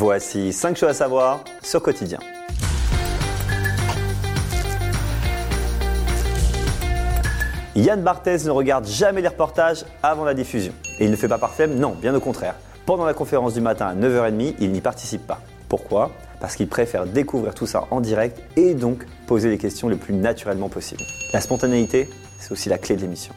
Voici 5 choses à savoir sur Quotidien. Yann Barthès ne regarde jamais les reportages avant la diffusion. Et il ne fait pas par non, bien au contraire. Pendant la conférence du matin à 9h30, il n'y participe pas. Pourquoi? Parce qu'il préfère découvrir tout ça en direct et donc poser les questions le plus naturellement possible. La spontanéité, c'est aussi la clé de l'émission.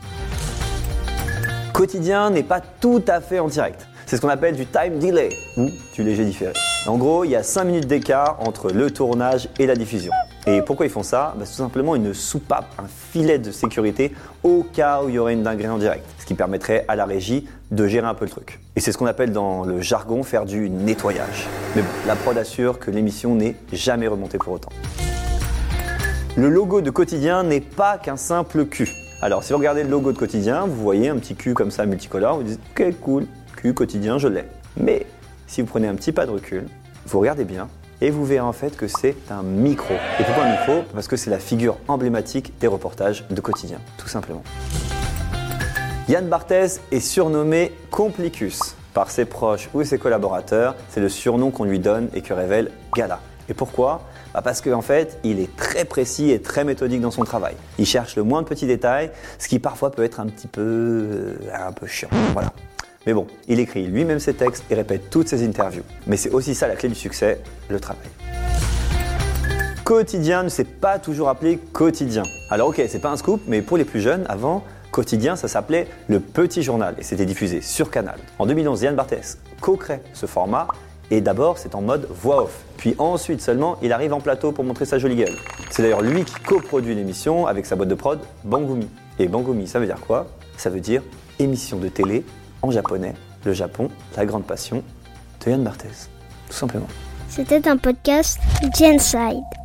Quotidien n'est pas tout à fait en direct. C'est ce qu'on appelle du time delay ou du léger différé. En gros, il y a 5 minutes d'écart entre le tournage et la diffusion. Et pourquoi ils font ça? Bah, C'est tout simplement une soupape, un filet de sécurité au cas où il y aurait une dinguerie en direct. Ce qui permettrait à la régie de gérer un peu le truc. Et c'est ce qu'on appelle dans le jargon faire du nettoyage. Mais bon, la prod assure que l'émission n'est jamais remontée pour autant. Le logo de quotidien n'est pas qu'un simple cul. Alors si vous regardez le logo de quotidien, vous voyez un petit cul comme ça multicolore, vous dites ok cool, cul quotidien, je l'ai. Mais si vous prenez un petit pas de recul, vous regardez bien, et vous verrez en fait que c'est un micro. Et pourquoi un micro? Parce que c'est la figure emblématique des reportages de quotidien, tout simplement. Yann Barthès est surnommé Complicus par ses proches ou ses collaborateurs. C'est le surnom qu'on lui donne et que révèle Gala. Et pourquoi? Bah Parce qu'en fait, il est très précis et très méthodique dans son travail. Il cherche le moins de petits détails, ce qui parfois peut être un petit peu, euh, un peu chiant. Voilà. Mais bon, il écrit lui-même ses textes et répète toutes ses interviews. Mais c'est aussi ça la clé du succès, le travail. Quotidien ne s'est pas toujours appelé quotidien. Alors ok, c'est pas un scoop, mais pour les plus jeunes, avant, quotidien, ça s'appelait le Petit Journal et c'était diffusé sur Canal. En 2011, Yann Barthès co-crée ce format et d'abord c'est en mode voix off. Puis ensuite seulement, il arrive en plateau pour montrer sa jolie gueule. C'est d'ailleurs lui qui coproduit l'émission avec sa boîte de prod, Bangumi. Et Bangumi, ça veut dire quoi? Ça veut dire émission de télé en japonais, le Japon, la grande passion de Yann Barthès. Tout simplement. C'était un podcast Genside.